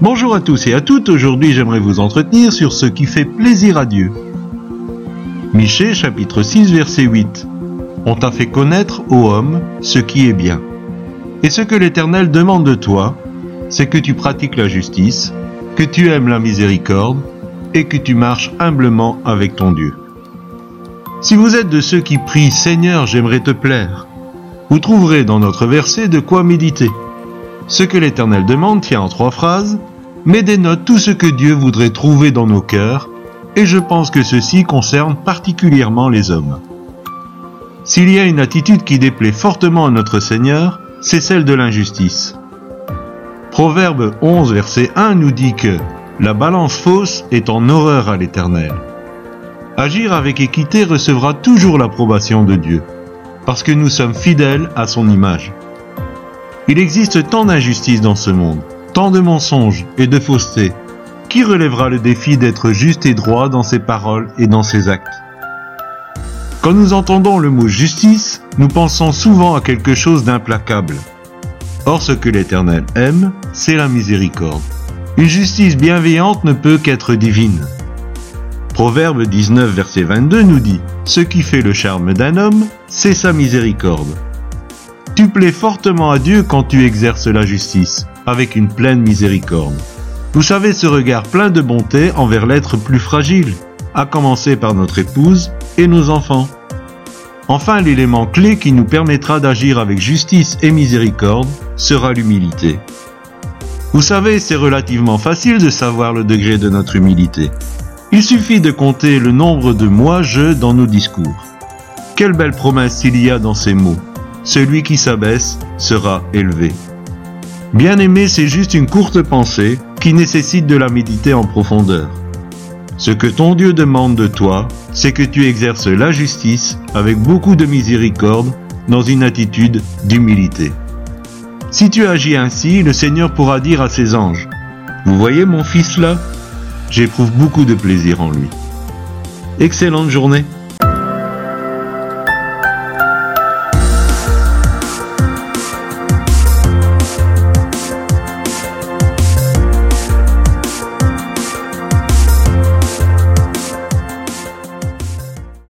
Bonjour à tous et à toutes, aujourd'hui j'aimerais vous entretenir sur ce qui fait plaisir à Dieu. Michée chapitre 6 verset 8. On t'a fait connaître, ô homme, ce qui est bien. Et ce que l'Éternel demande de toi, c'est que tu pratiques la justice, que tu aimes la miséricorde et que tu marches humblement avec ton Dieu. Si vous êtes de ceux qui prient Seigneur, j'aimerais te plaire, vous trouverez dans notre verset de quoi méditer. Ce que l'Éternel demande tient en trois phrases, mais dénote tout ce que Dieu voudrait trouver dans nos cœurs, et je pense que ceci concerne particulièrement les hommes. S'il y a une attitude qui déplaît fortement à notre Seigneur, c'est celle de l'injustice. Proverbe 11, verset 1 nous dit que la balance fausse est en horreur à l'Éternel. Agir avec équité recevra toujours l'approbation de Dieu, parce que nous sommes fidèles à son image. Il existe tant d'injustice dans ce monde, tant de mensonges et de fausseté. Qui relèvera le défi d'être juste et droit dans ses paroles et dans ses actes? Quand nous entendons le mot justice, nous pensons souvent à quelque chose d'implacable. Or ce que l'Éternel aime, c'est la miséricorde. Une justice bienveillante ne peut qu'être divine. Proverbe 19, verset 22 nous dit Ce qui fait le charme d'un homme, c'est sa miséricorde. Tu plais fortement à Dieu quand tu exerces la justice, avec une pleine miséricorde. Vous savez ce regard plein de bonté envers l'être plus fragile, à commencer par notre épouse et nos enfants. Enfin, l'élément clé qui nous permettra d'agir avec justice et miséricorde sera l'humilité. Vous savez, c'est relativement facile de savoir le degré de notre humilité. Il suffit de compter le nombre de moi-je dans nos discours. Quelle belle promesse il y a dans ces mots. Celui qui s'abaisse sera élevé. Bien aimé, c'est juste une courte pensée qui nécessite de la méditer en profondeur. Ce que ton Dieu demande de toi, c'est que tu exerces la justice avec beaucoup de miséricorde dans une attitude d'humilité. Si tu agis ainsi, le Seigneur pourra dire à ses anges, Vous voyez mon fils là? J'éprouve beaucoup de plaisir en lui. Excellente journée